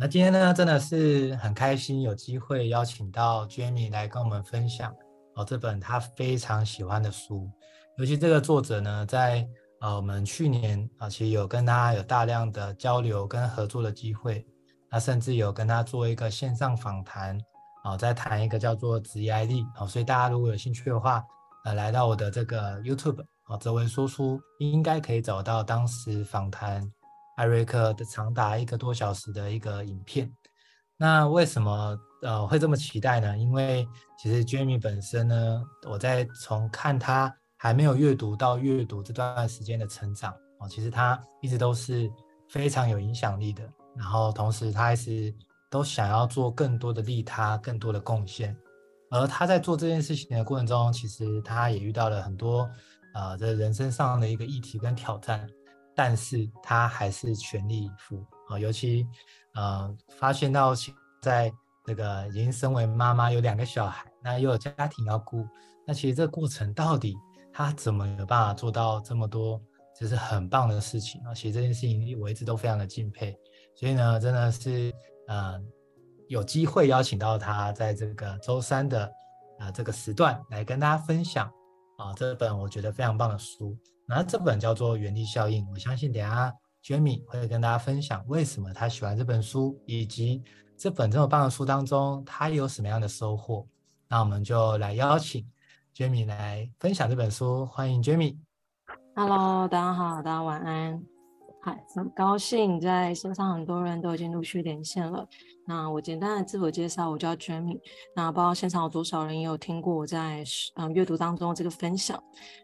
那今天呢，真的是很开心有机会邀请到 Jamie 来跟我们分享哦这本他非常喜欢的书，尤其这个作者呢，在呃我们去年啊，其实有跟他有大量的交流跟合作的机会，那甚至有跟他做一个线上访谈啊，在谈一个叫做职业力啊，所以大家如果有兴趣的话，呃，来到我的这个 YouTube 啊，泽维说书应该可以找到当时访谈。艾瑞克的长达一个多小时的一个影片，那为什么呃会这么期待呢？因为其实 Jamie 本身呢，我在从看他还没有阅读到阅读这段时间的成长哦，其实他一直都是非常有影响力的。然后同时他还是都想要做更多的利他、更多的贡献。而他在做这件事情的过程中，其实他也遇到了很多呃在人生上的一个议题跟挑战。但是他还是全力以赴啊，尤其呃发现到现在这个已经身为妈妈，有两个小孩，那又有家庭要顾，那其实这个过程到底他怎么有办法做到这么多，就是很棒的事情啊？其实这件事情我一直都非常的敬佩，所以呢，真的是呃有机会邀请到他在这个周三的啊、这个时段来跟大家分享啊这本我觉得非常棒的书。那这本叫做《原地效应》，我相信等下 Jamie 会跟大家分享为什么他喜欢这本书，以及这本这么棒的书当中他有什么样的收获。那我们就来邀请 Jamie 来分享这本书，欢迎 Jamie。Hello，大家好，大家晚安。嗨，很高兴在线上很多人都已经陆续连线了。那我简单的自我介绍，我叫 Jamie。那不知道现场有多少人有听过我在嗯阅读当中这个分享。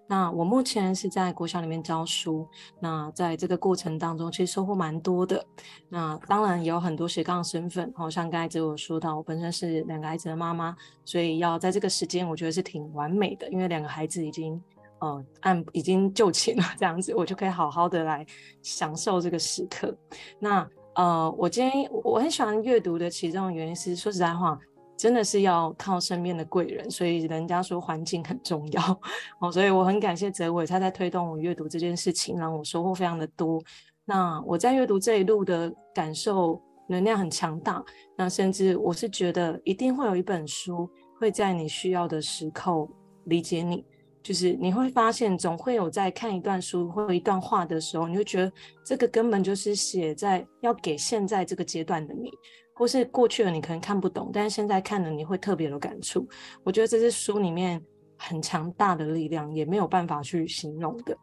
那我目前是在国小里面教书。那在这个过程当中，其实收获蛮多的。那当然也有很多斜杠身份，好像刚才只有说到，我本身是两个孩子的妈妈，所以要在这个时间，我觉得是挺完美的，因为两个孩子已经。呃，按已经就寝了，这样子我就可以好好的来享受这个时刻。那呃，我今天我很喜欢阅读的其中的原因是，说实在话，真的是要靠身边的贵人，所以人家说环境很重要哦，所以我很感谢泽伟他在推动我阅读这件事情，让我收获非常的多。那我在阅读这一路的感受能量很强大，那甚至我是觉得一定会有一本书会在你需要的时刻理解你。就是你会发现，总会有在看一段书或一段话的时候，你会觉得这个根本就是写在要给现在这个阶段的你，或是过去了你可能看不懂，但是现在看了你会特别有感触。我觉得这是书里面很强大的力量，也没有办法去形容的。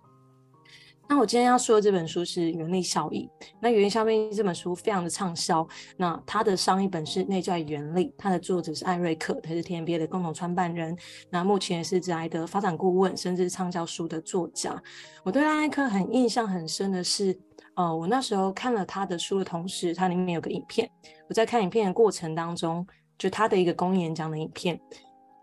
那我今天要说的这本书是《原力效应》。那《原力效应》这本书非常的畅销。那它的上一本是《内在原力》，它的作者是艾瑞克，他是 TMBA 的共同创办人。那目前也是职涯的发展顾问，甚至畅销书的作家。我对艾瑞克很印象很深的是，呃，我那时候看了他的书的同时，它里面有个影片。我在看影片的过程当中，就他的一个公演讲的影片，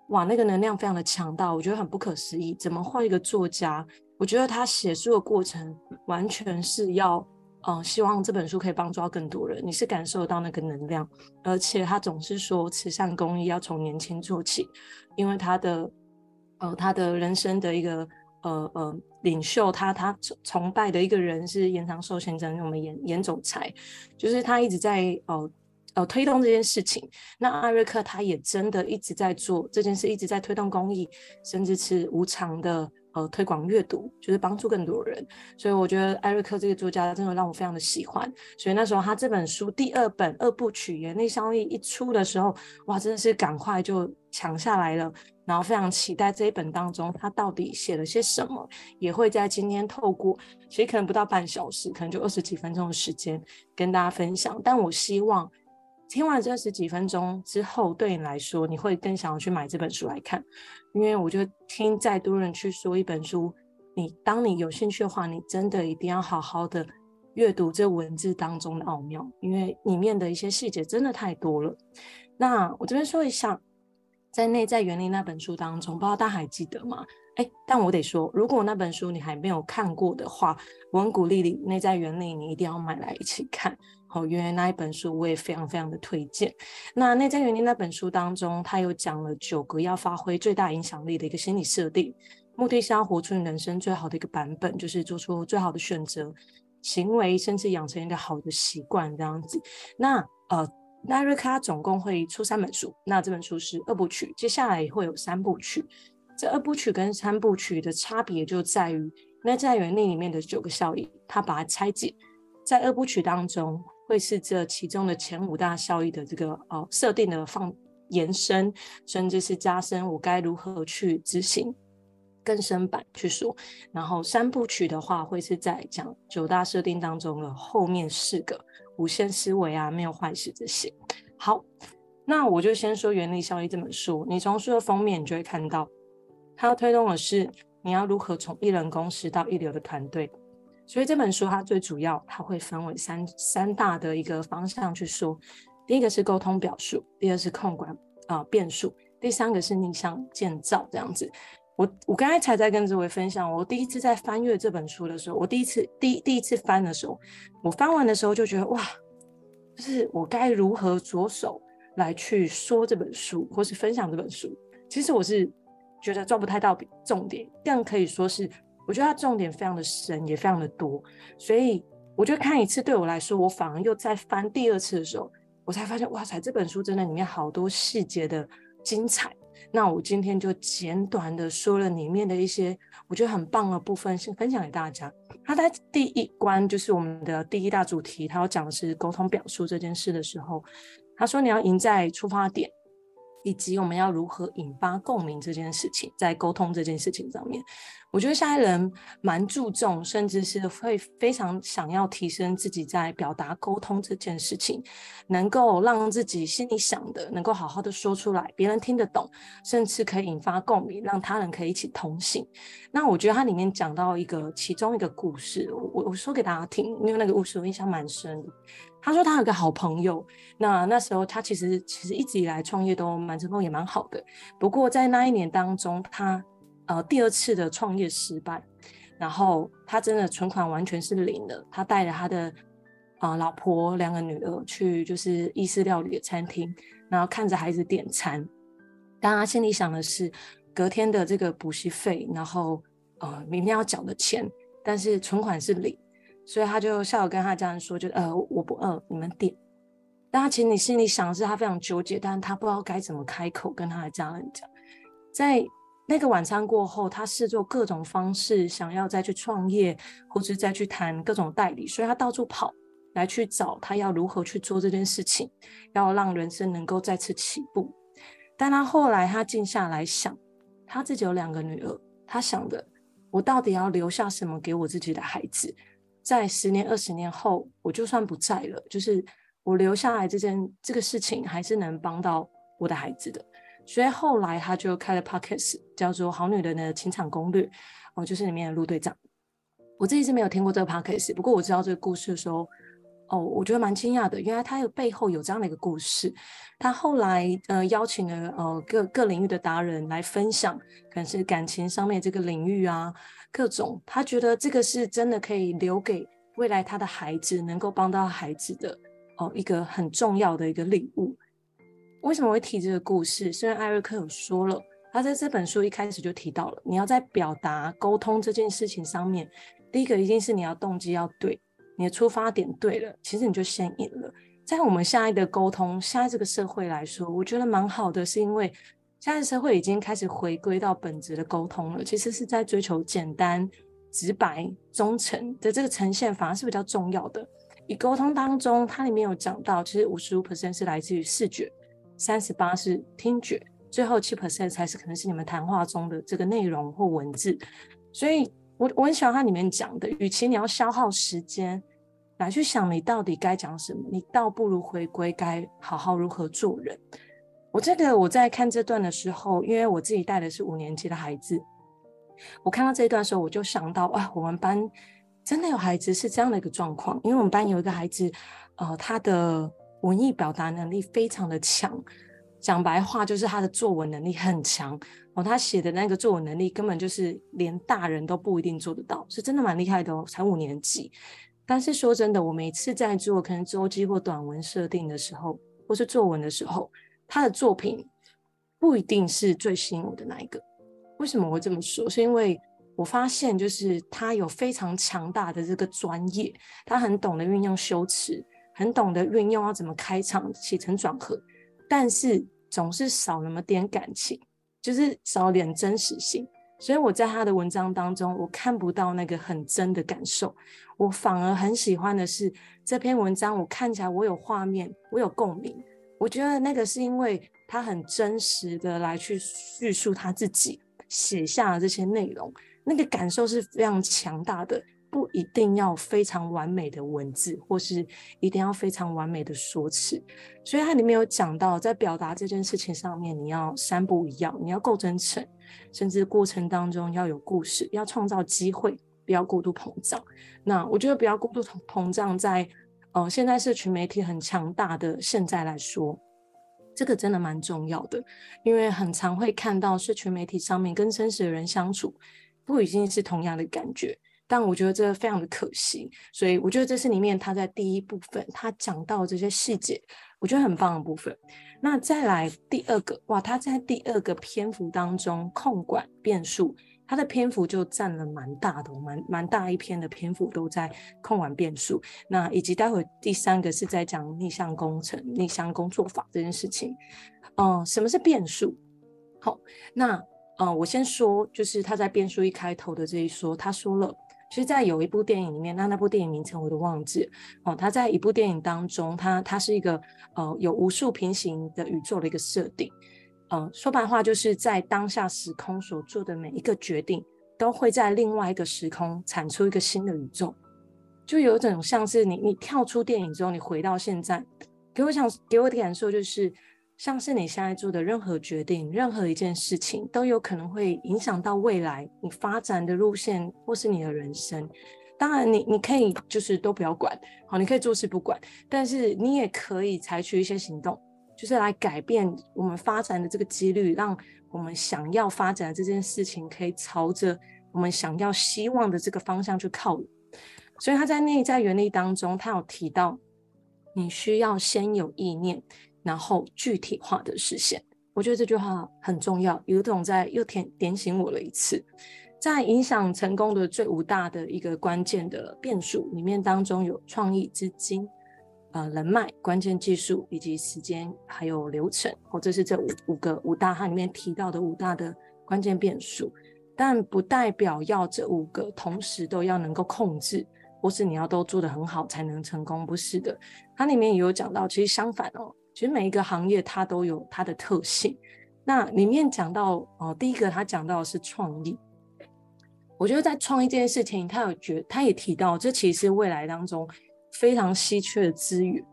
哇，那个能量非常的强大，我觉得很不可思议，怎么换一个作家？我觉得他写书的过程完全是要，呃，希望这本书可以帮助到更多人。你是感受到那个能量，而且他总是说慈善公益要从年轻做起，因为他的，呃，他的人生的一个，呃呃，领袖，他他崇拜的一个人是延长寿先生，我们严严总裁，就是他一直在，呃呃，推动这件事情。那艾瑞克他也真的一直在做这件事，一直在推动公益，甚至是无偿的。呃，推广阅读就是帮助更多人，所以我觉得艾瑞克这个作家真的让我非常的喜欢。所以那时候他这本书第二本二部曲《原力效应》一出的时候，哇，真的是赶快就抢下来了。然后非常期待这一本当中他到底写了些什么，也会在今天透过其实可能不到半小时，可能就二十几分钟的时间跟大家分享。但我希望。听完这十几分钟之后，对你来说，你会更想要去买这本书来看，因为我觉得听再多人去说一本书，你当你有兴趣的话，你真的一定要好好的阅读这文字当中的奥妙，因为里面的一些细节真的太多了。那我这边说一下，在内在原理那本书当中，不知道大家还记得吗？哎，但我得说，如果那本书你还没有看过的话，我很鼓励你内在原理，你一定要买来一起看。好，原来那一本书我也非常非常的推荐。那内在原理那本书当中，它有讲了九个要发挥最大影响力的一个心理设定，目的是要活出你人生最好的一个版本，就是做出最好的选择，行为，甚至养成一个好的习惯这样子。那呃，奈瑞卡总共会出三本书，那这本书是二部曲，接下来也会有三部曲。这二部曲跟三部曲的差别就在于内在原理里面的九个效益，它把它拆解，在二部曲当中会是这其中的前五大效益的这个哦设定的放延伸，甚至是加深，我该如何去执行。更深版去说，然后三部曲的话会是在讲九大设定当中的后面四个无限思维啊，没有坏事这些。好，那我就先说《原理效益》这本书，你从书的封面你就会看到，它要推动的是你要如何从一人公司到一流的团队。所以这本书它最主要，它会分为三三大的一个方向去说，第一个是沟通表述，第二是控管啊、呃、变数，第三个是逆向建造这样子。我我刚才才在跟这位分享，我第一次在翻阅这本书的时候，我第一次第第一次翻的时候，我翻完的时候就觉得哇，就是我该如何着手来去说这本书，或是分享这本书。其实我是觉得抓不太到重点，更可以说是我觉得它重点非常的深，也非常的多。所以我觉得看一次对我来说，我反而又再翻第二次的时候，我才发现哇塞，这本书真的里面好多细节的精彩。那我今天就简短的说了里面的一些我觉得很棒的部分，先分享给大家。他在第一关就是我们的第一大主题，他要讲的是沟通表述这件事的时候，他说你要赢在出发点。以及我们要如何引发共鸣这件事情，在沟通这件事情上面，我觉得现在人蛮注重，甚至是会非常想要提升自己在表达沟通这件事情，能够让自己心里想的能够好好的说出来，别人听得懂，甚至可以引发共鸣，让他人可以一起同行。那我觉得它里面讲到一个其中一个故事，我我说给大家听，因为那个故事我印象蛮深的。他说他有个好朋友，那那时候他其实其实一直以来创业都蛮成功，也蛮好的。不过在那一年当中，他呃第二次的创业失败，然后他真的存款完全是零的。他带着他的啊、老婆两个女儿去就是意式料理的餐厅，然后看着孩子点餐，当他心里想的是隔天的这个补习费，然后呃明天要缴的钱，但是存款是零。所以他就下午跟他家人说，就呃我不饿，你们点。但他其实你心里想的是他非常纠结，但是他不知道该怎么开口跟他的家人讲。在那个晚餐过后，他试做各种方式，想要再去创业，或者再去谈各种代理，所以他到处跑来去找他要如何去做这件事情，要让人生能够再次起步。但他后来他静下来想，他自己有两个女儿，他想的，我到底要留下什么给我自己的孩子？在十年、二十年后，我就算不在了，就是我留下来这件这个事情，还是能帮到我的孩子的。所以后来他就开了 podcast，叫做《好女人的情场攻略》，哦，就是里面的陆队长。我自己是没有听过这个 podcast，不过我知道这个故事的时候，哦，我觉得蛮惊讶的，原来他有背后有这样的一个故事。他后来呃邀请了呃各各领域的达人来分享，可能是感情上面这个领域啊。各种，他觉得这个是真的可以留给未来他的孩子，能够帮到孩子的哦，一个很重要的一个礼物。为什么会提这个故事？虽然艾瑞克有说了，他在这本书一开始就提到了，你要在表达沟通这件事情上面，第一个一定是你要动机要对，你的出发点对了，其实你就先赢了。在我们现在的沟通，现在这个社会来说，我觉得蛮好的，是因为。现在社会已经开始回归到本质的沟通了，其实是在追求简单、直白、忠诚的这个呈现，反而是比较重要的。以沟通当中，它里面有讲到，其实五十五 percent 是来自于视觉，三十八是听觉，最后七 percent 才是可能是你们谈话中的这个内容或文字。所以我我很喜欢它里面讲的，与其你要消耗时间来去想你到底该讲什么，你倒不如回归该好好如何做人。我这个我在看这段的时候，因为我自己带的是五年级的孩子，我看到这一段的时候，我就想到啊，我们班真的有孩子是这样的一个状况。因为我们班有一个孩子，呃，他的文艺表达能力非常的强，讲白话就是他的作文能力很强哦。他写的那个作文能力根本就是连大人都不一定做得到，是真的蛮厉害的哦，才五年级。但是说真的，我每次在做可能周记或短文设定的时候，或是作文的时候，他的作品不一定是最吸引我的那一个。为什么我会这么说？是因为我发现就是他有非常强大的这个专业，他很懂得运用修辞，很懂得运用要怎么开场、起承转合，但是总是少那么点感情，就是少点真实性。所以我在他的文章当中，我看不到那个很真的感受，我反而很喜欢的是这篇文章，我看起来我有画面，我有共鸣。我觉得那个是因为他很真实的来去叙述他自己写下的这些内容，那个感受是非常强大的。不一定要非常完美的文字，或是一定要非常完美的说辞，所以它里面有讲到，在表达这件事情上面，你要三不一样，你要够真诚，甚至过程当中要有故事，要创造机会，不要过度膨胀。那我觉得不要过度膨胀，在呃现在社群媒体很强大的现在来说，这个真的蛮重要的，因为很常会看到社群媒体上面跟真实的人相处，不一定是同样的感觉。但我觉得这非常的可惜，所以我觉得这是里面他在第一部分他讲到这些细节，我觉得很棒的部分。那再来第二个，哇，他在第二个篇幅当中控管变数，他的篇幅就占了蛮大的，蛮蛮大一篇的篇幅都在控管变数。那以及待会第三个是在讲逆向工程、逆向工作法这件事情。嗯、什么是变数？好，那嗯、我先说，就是他在变数一开头的这一说，他说了。其实，在有一部电影里面，那那部电影名称我都忘记了哦。他在一部电影当中，他他是一个呃有无数平行的宇宙的一个设定，呃，说白话就是在当下时空所做的每一个决定，都会在另外一个时空产出一个新的宇宙，就有一种像是你你跳出电影之后，你回到现在，给我想给我的感受就是。像是你现在做的任何决定，任何一件事情，都有可能会影响到未来你发展的路线，或是你的人生。当然你，你可以就是都不要管，好，你可以坐视不管，但是你也可以采取一些行动，就是来改变我们发展的这个几率，让我们想要发展的这件事情可以朝着我们想要希望的这个方向去靠拢。所以他在内在原理当中，他有提到，你需要先有意念。然后具体化的实现，我觉得这句话很重要，有种在又点点醒我了一次，在影响成功的最五大的一个关键的变数里面当中有创意、资金、呃人脉、关键技术以及时间还有流程，或者是这五五个五大它里面提到的五大的关键变数，但不代表要这五个同时都要能够控制，或是你要都做得很好才能成功，不是的，它里面也有讲到，其实相反哦。其实每一个行业它都有它的特性。那里面讲到哦，第一个他讲到的是创意。我觉得在创意这件事情，他有觉，他也提到，这其实是未来当中非常稀缺的资源。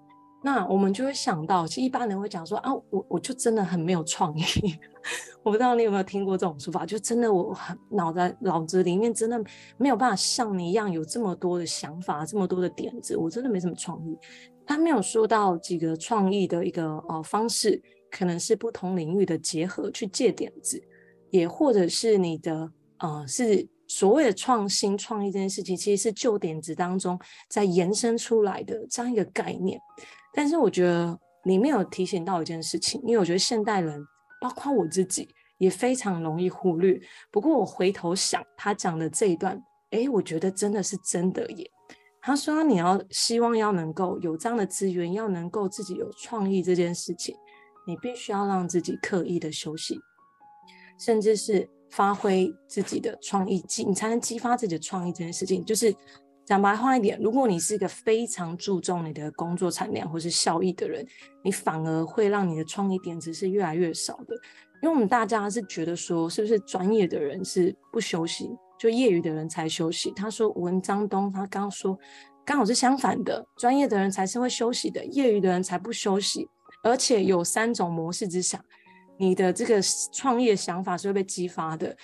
那我们就会想到，其实一般人会讲说啊，我我就真的很没有创意。我不知道你有没有听过这种说法，就真的我很脑袋脑子里面真的没有办法像你一样有这么多的想法，这么多的点子，我真的没什么创意。他没有说到几个创意的一个呃方式，可能是不同领域的结合去借点子，也或者是你的呃是所谓的创新创意这件事情，其实是旧点子当中在延伸出来的这样一个概念。但是我觉得里面有提醒到一件事情，因为我觉得现代人，包括我自己，也非常容易忽略。不过我回头想他讲的这一段，诶，我觉得真的是真的耶。他说：“你要希望要能够有这样的资源，要能够自己有创意这件事情，你必须要让自己刻意的休息，甚至是发挥自己的创意，激你才能激发自己的创意这件事情。就是讲白话一点，如果你是一个非常注重你的工作产量或是效益的人，你反而会让你的创意点子是越来越少的。因为我们大家是觉得说，是不是专业的人是不休息？”就业余的人才休息。他说文章东，他刚刚说刚好是相反的，专业的人才是会休息的，业余的人才不休息。而且有三种模式之下，你的这个创业想法是会被激发的。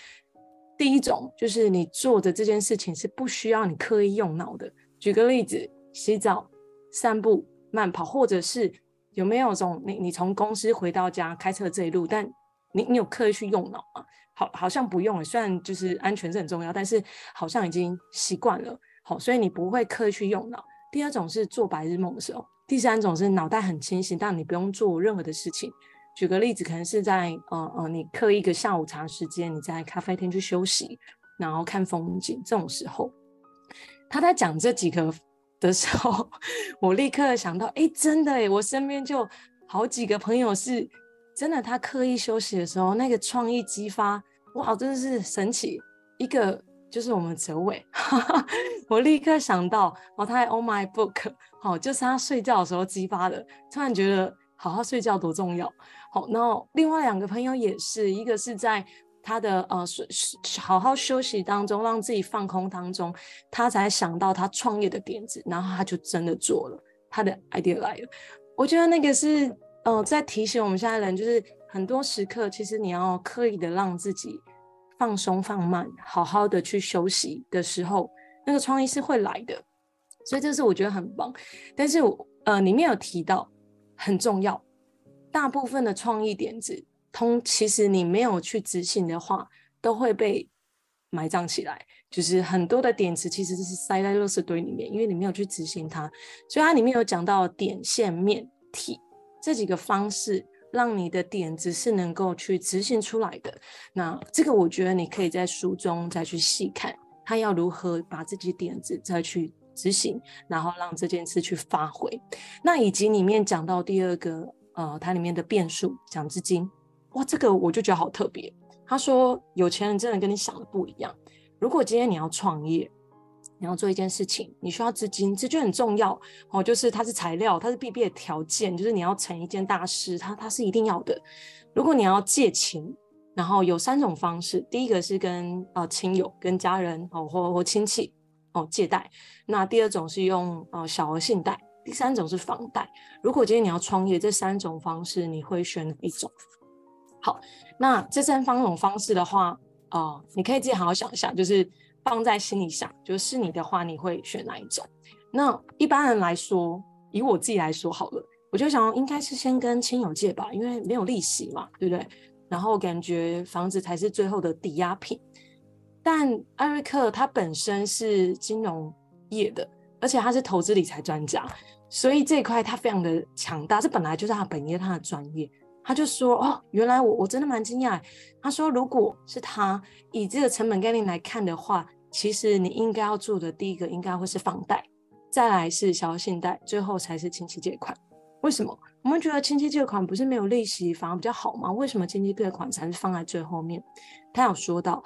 第一种就是你做的这件事情是不需要你刻意用脑的。举个例子，洗澡、散步、慢跑，或者是有没有种你你从公司回到家开车这一路，但你你有刻意去用脑吗？好，好像不用了。虽然就是安全是很重要，但是好像已经习惯了。好，所以你不会刻意去用脑。第二种是做白日梦的时候，第三种是脑袋很清醒，但你不用做任何的事情。举个例子，可能是在呃呃，你刻一个下午茶时间，你在咖啡厅去休息，然后看风景这种时候，他在讲这几个的时候，我立刻想到，哎，真的哎，我身边就好几个朋友是真的，他刻意休息的时候，那个创意激发，哇，真的是神奇。一个就是我们哲伟，我立刻想到，哦，他在 Oh My Book，好，就是他睡觉的时候激发的，突然觉得好好睡觉多重要。好，然后另外两个朋友也是，一个是在他的呃睡好好休息当中，让自己放空当中，他才想到他创业的点子，然后他就真的做了，他的 idea 来了。我觉得那个是呃在提醒我们现在人，就是很多时刻其实你要刻意的让自己放松放慢，好好的去休息的时候，那个创意是会来的。所以这是我觉得很棒。但是呃里面有提到很重要。大部分的创意点子，通其实你没有去执行的话，都会被埋葬起来。就是很多的点子其实是塞在垃圾堆里面，因为你没有去执行它。所以它里面有讲到点、线、面、体这几个方式，让你的点子是能够去执行出来的。那这个我觉得你可以在书中再去细看，他要如何把自己点子再去执行，然后让这件事去发挥。那以及里面讲到第二个。呃，它里面的变数讲资金，哇，这个我就觉得好特别。他说，有钱人真的跟你想的不一样。如果今天你要创业，你要做一件事情，你需要资金，这就很重要哦。就是它是材料，它是必备的条件，就是你要成一件大事，它它是一定要的。如果你要借钱，然后有三种方式，第一个是跟呃亲友、跟家人哦或或亲戚哦借贷，那第二种是用呃小额信贷。第三种是房贷。如果今天你要创业，这三种方式你会选哪一种？好，那这三方种方式的话，呃，你可以自己好好想一想，就是放在心里想，就是你的话，你会选哪一种？那一般人来说，以我自己来说好了，我就想应该是先跟亲友借吧，因为没有利息嘛，对不对？然后感觉房子才是最后的抵押品。但艾瑞克他本身是金融业的。而且他是投资理财专家，所以这一块他非常的强大，这本来就是他本业，他的专业。他就说：“哦，原来我我真的蛮惊讶。”他说：“如果是他以这个成本概念来看的话，其实你应该要做的第一个应该会是房贷，再来是小额信贷，最后才是亲戚借款。为什么？我们觉得亲戚借款不是没有利息反而比较好吗？为什么亲戚借款才是放在最后面？他有说到。”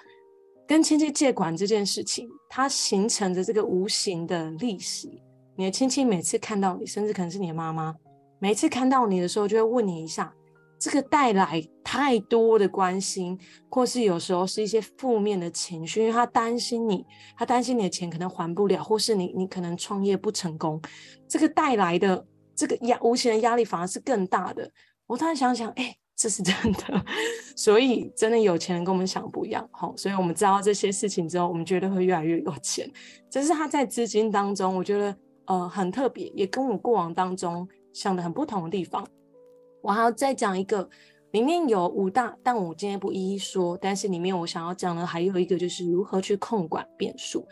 跟亲戚借款这件事情，它形成的这个无形的利息，你的亲戚每次看到你，甚至可能是你的妈妈，每次看到你的时候，就会问你一下，这个带来太多的关心，或是有时候是一些负面的情绪，因为他担心你，他担心你的钱可能还不了，或是你你可能创业不成功，这个带来的这个压无形的压力反而是更大的。我突然想想，哎。这是真的，所以真的有钱人跟我们想不一样，好，所以我们知道这些事情之后，我们绝对会越来越有钱。这是他在资金当中，我觉得呃很特别，也跟我过往当中想的很不同的地方。我还要再讲一个，里面有五大，但我今天不一一说。但是里面我想要讲的还有一个，就是如何去控管变数。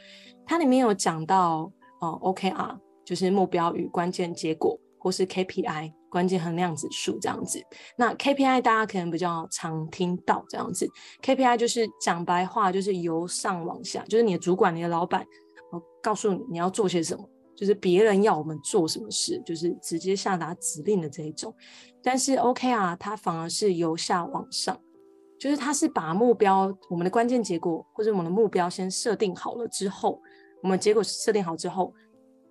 它里面有讲到呃 OKR，就是目标与关键结果，或是 KPI。关键衡量指数这样子，那 KPI 大家可能比较常听到这样子，KPI 就是讲白话就是由上往下，就是你的主管、你的老板，我告诉你你要做些什么，就是别人要我们做什么事，就是直接下达指令的这一种。但是，OK 啊它反而是由下往上，就是它是把目标、我们的关键结果或者我们的目标先设定好了之后，我们结果设定好之后。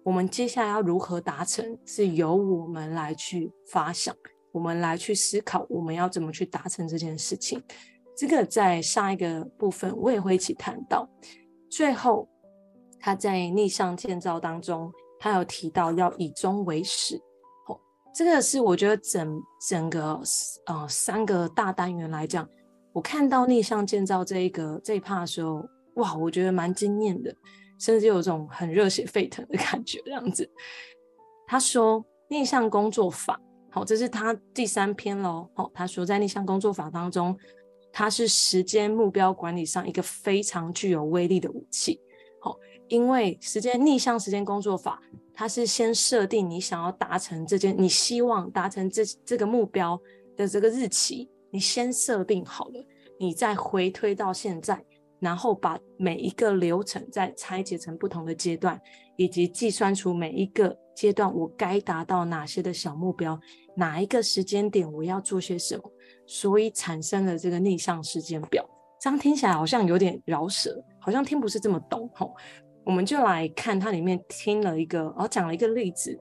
我们接下来要如何达成，是由我们来去发想，我们来去思考，我们要怎么去达成这件事情。这个在上一个部分我也会一起谈到。最后，他在逆向建造当中，他有提到要以终为始。哦，这个是我觉得整整个呃三个大单元来讲，我看到逆向建造这一个这一 part 的时候，哇，我觉得蛮惊艳的。甚至有种很热血沸腾的感觉，这样子。他说逆向工作法，好，这是他第三篇喽。好，他说在逆向工作法当中，它是时间目标管理上一个非常具有威力的武器。好，因为时间逆向时间工作法，它是先设定你想要达成这件，你希望达成这这个目标的这个日期，你先设定好了，你再回推到现在。然后把每一个流程再拆解成不同的阶段，以及计算出每一个阶段我该达到哪些的小目标，哪一个时间点我要做些什么，所以产生了这个逆向时间表。这样听起来好像有点绕舌，好像听不是这么懂吼。我们就来看它里面听了一个，然后讲了一个例子。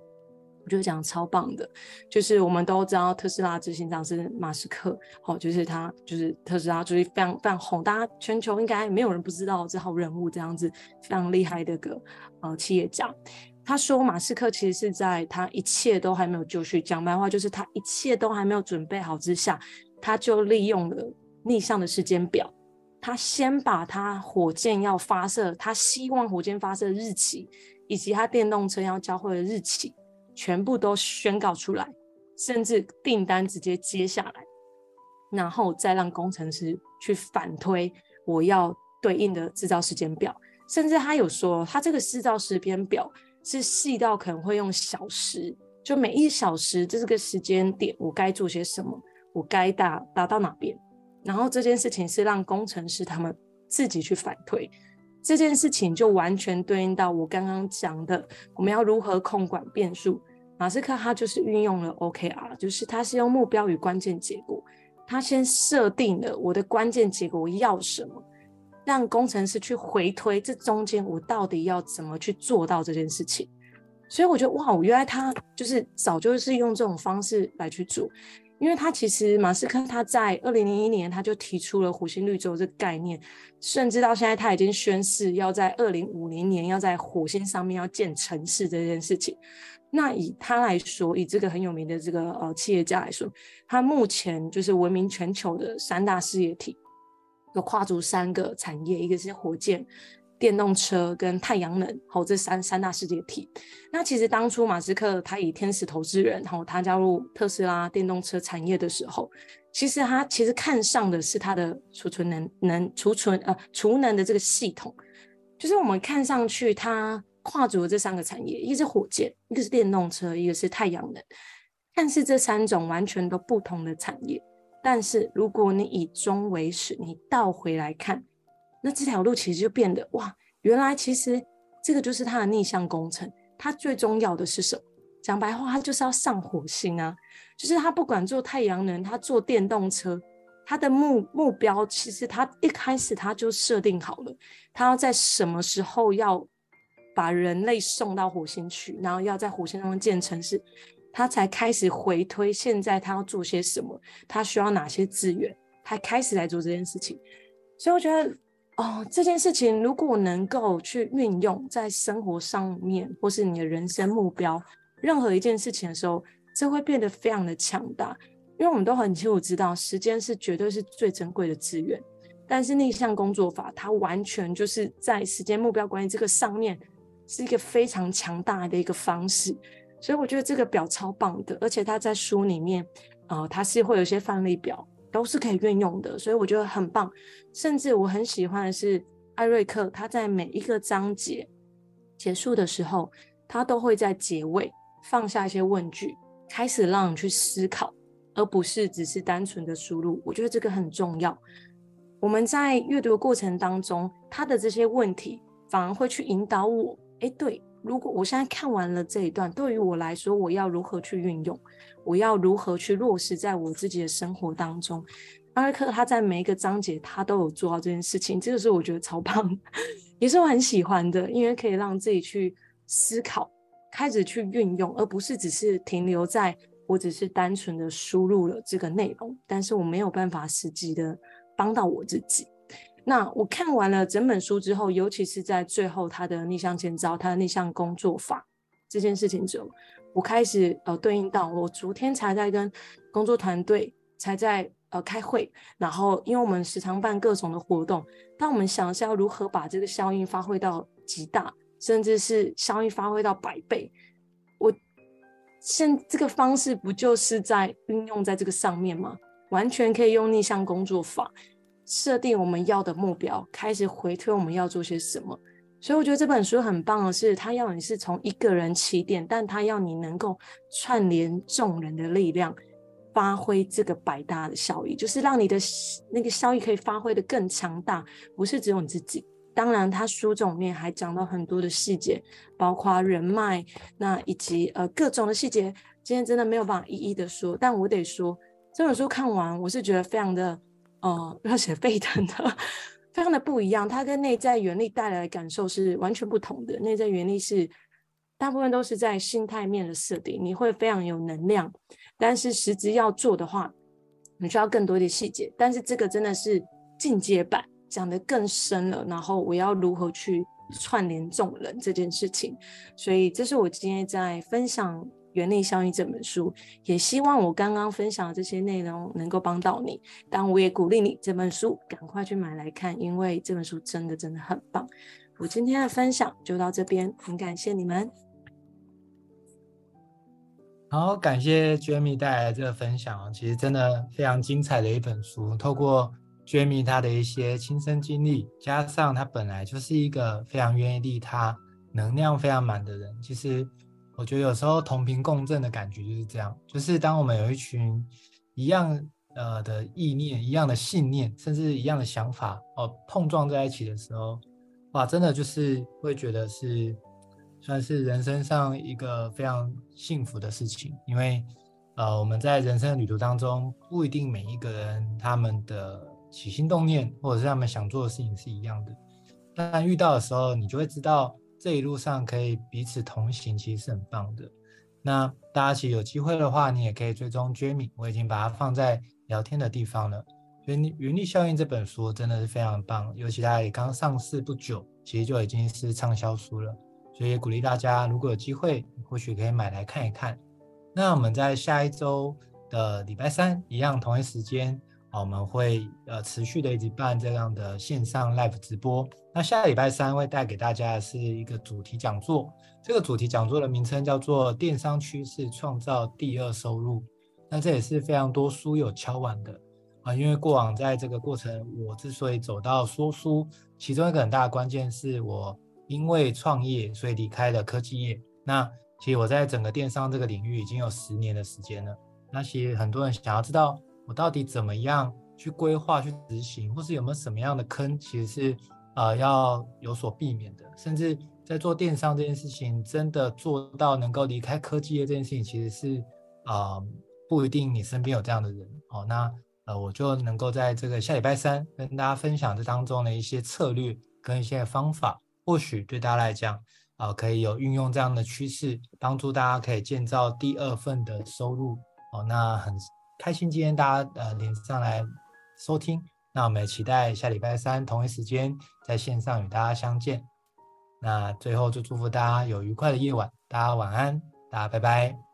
我觉得讲超棒的，就是我们都知道特斯拉执行长是马斯克，哦，就是他，就是特斯拉，就是非常非常红，大家全球应该没有人不知道这号人物，这样子非常厉害的个呃企业家。他说，马斯克其实是在他一切都还没有就绪，讲白话就是他一切都还没有准备好之下，他就利用了逆向的时间表，他先把他火箭要发射，他希望火箭发射日期，以及他电动车要交会的日期。全部都宣告出来，甚至订单直接接下来，然后再让工程师去反推我要对应的制造时间表。甚至他有说，他这个制造时间表是细到可能会用小时，就每一小时这个时间点，我该做些什么，我该达达到哪边。然后这件事情是让工程师他们自己去反推。这件事情就完全对应到我刚刚讲的，我们要如何控管变数。马斯克他就是运用了 OKR，就是他是用目标与关键结果，他先设定了我的关键结果我要什么，让工程师去回推这中间我到底要怎么去做到这件事情。所以我觉得哇，我原来他就是早就是用这种方式来去做。因为他其实马斯克他在二零零一年他就提出了火星绿洲这个概念，甚至到现在他已经宣誓要在二零五零年要在火星上面要建城市这件事情。那以他来说，以这个很有名的这个呃企业家来说，他目前就是闻名全球的三大事业体，有跨足三个产业，一个是火箭。电动车跟太阳能，好，这三三大世界体。那其实当初马斯克他以天使投资人，然后他加入特斯拉电动车产业的时候，其实他其实看上的是他的储存能能储存呃储能的这个系统。就是我们看上去他跨足了这三个产业，一个是火箭，一个是电动车，一个是太阳能。但是这三种完全都不同的产业。但是如果你以终为始，你倒回来看。那这条路其实就变得哇，原来其实这个就是它的逆向工程。它最重要的是什么？讲白话，它就是要上火星啊！就是他不管做太阳能，他做电动车，他的目目标其实他一开始他就设定好了，他要在什么时候要把人类送到火星去，然后要在火星上建城市，他才开始回推现在他要做些什么，他需要哪些资源，他开始来做这件事情。所以我觉得。哦，这件事情如果能够去运用在生活上面，或是你的人生目标，任何一件事情的时候，这会变得非常的强大。因为我们都很清楚知道，时间是绝对是最珍贵的资源。但是逆向工作法，它完全就是在时间目标管理这个上面，是一个非常强大的一个方式。所以我觉得这个表超棒的，而且它在书里面，呃，它是会有一些范例表。都是可以运用的，所以我觉得很棒。甚至我很喜欢的是艾瑞克，他在每一个章节结束的时候，他都会在结尾放下一些问句，开始让你去思考，而不是只是单纯的输入。我觉得这个很重要。我们在阅读的过程当中，他的这些问题反而会去引导我。诶，对，如果我现在看完了这一段，对于我来说，我要如何去运用？我要如何去落实在我自己的生活当中？艾瑞克他在每一个章节他都有做到这件事情，这个是我觉得超棒，也是我很喜欢的，因为可以让自己去思考，开始去运用，而不是只是停留在我只是单纯的输入了这个内容，但是我没有办法实际的帮到我自己。那我看完了整本书之后，尤其是在最后他的逆向建造，他的逆向工作法这件事情之后。我开始呃对应到我昨天才在跟工作团队才在呃开会，然后因为我们时常办各种的活动，当我们想一下要如何把这个效应发挥到极大，甚至是效应发挥到百倍，我现这个方式不就是在运用在这个上面吗？完全可以用逆向工作法设定我们要的目标，开始回推我们要做些什么。所以我觉得这本书很棒的是，它要你是从一个人起点，但它要你能够串联众人的力量，发挥这个百大的效益，就是让你的那个效益可以发挥得更强大，不是只有你自己。当然，他书中面还讲到很多的细节，包括人脉，那以及呃各种的细节，今天真的没有办法一一的说。但我得说，这本书看完，我是觉得非常的呃热血沸腾的，非常的不一样。它跟内在原力带来的感受是完全不同的。内在原力是大部分都是在心态面的设定，你会非常有能量，但是实质要做的话，你需要更多的细节。但是这个真的是进阶版。讲得更深了，然后我要如何去串联众人这件事情，所以这是我今天在分享《原力效应》这本书，也希望我刚刚分享的这些内容能够帮到你。但我也鼓励你这本书赶快去买来看，因为这本书真的真的很棒。我今天的分享就到这边，很感谢你们。好，感谢 Jamie 带来的这个分享，其实真的非常精彩的一本书，透过。Jamie 他的一些亲身经历，加上他本来就是一个非常愿意利他、能量非常满的人。其实我觉得有时候同频共振的感觉就是这样，就是当我们有一群一样呃的意念、一样的信念，甚至一样的想法哦碰撞在一起的时候，哇，真的就是会觉得是算是人生上一个非常幸福的事情，因为呃我们在人生的旅途当中，不一定每一个人他们的。起心动念，或者是他们想做的事情是一样的，但遇到的时候，你就会知道这一路上可以彼此同行，其实是很棒的。那大家其实有机会的话，你也可以追踪 Jamie，我已经把它放在聊天的地方了。所以《原力效应》这本书真的是非常棒，尤其它也刚上市不久，其实就已经是畅销书了。所以也鼓励大家，如果有机会，或许可以买来看一看。那我们在下一周的礼拜三，一样同一时间。我们会呃持续的一直办这样的线上 live 直播。那下个礼拜三会带给大家的是一个主题讲座，这个主题讲座的名称叫做“电商趋势创造第二收入”。那这也是非常多书友敲完的啊，因为过往在这个过程，我之所以走到说书，其中一个很大的关键是我因为创业所以离开了科技业。那其实我在整个电商这个领域已经有十年的时间了。那其实很多人想要知道。我到底怎么样去规划、去执行，或是有没有什么样的坑，其实是呃要有所避免的。甚至在做电商这件事情，真的做到能够离开科技业这件事情，其实是、呃、不一定你身边有这样的人哦。那呃我就能够在这个下礼拜三跟大家分享这当中的一些策略跟一些方法，或许对大家来讲啊、可以有运用这样的趋势，帮助大家可以建造第二份的收入哦。那很。开心今天大家呃连上来收听，那我们也期待下礼拜三同一时间在线上与大家相见。那最后就祝福大家有愉快的夜晚，大家晚安，大家拜拜。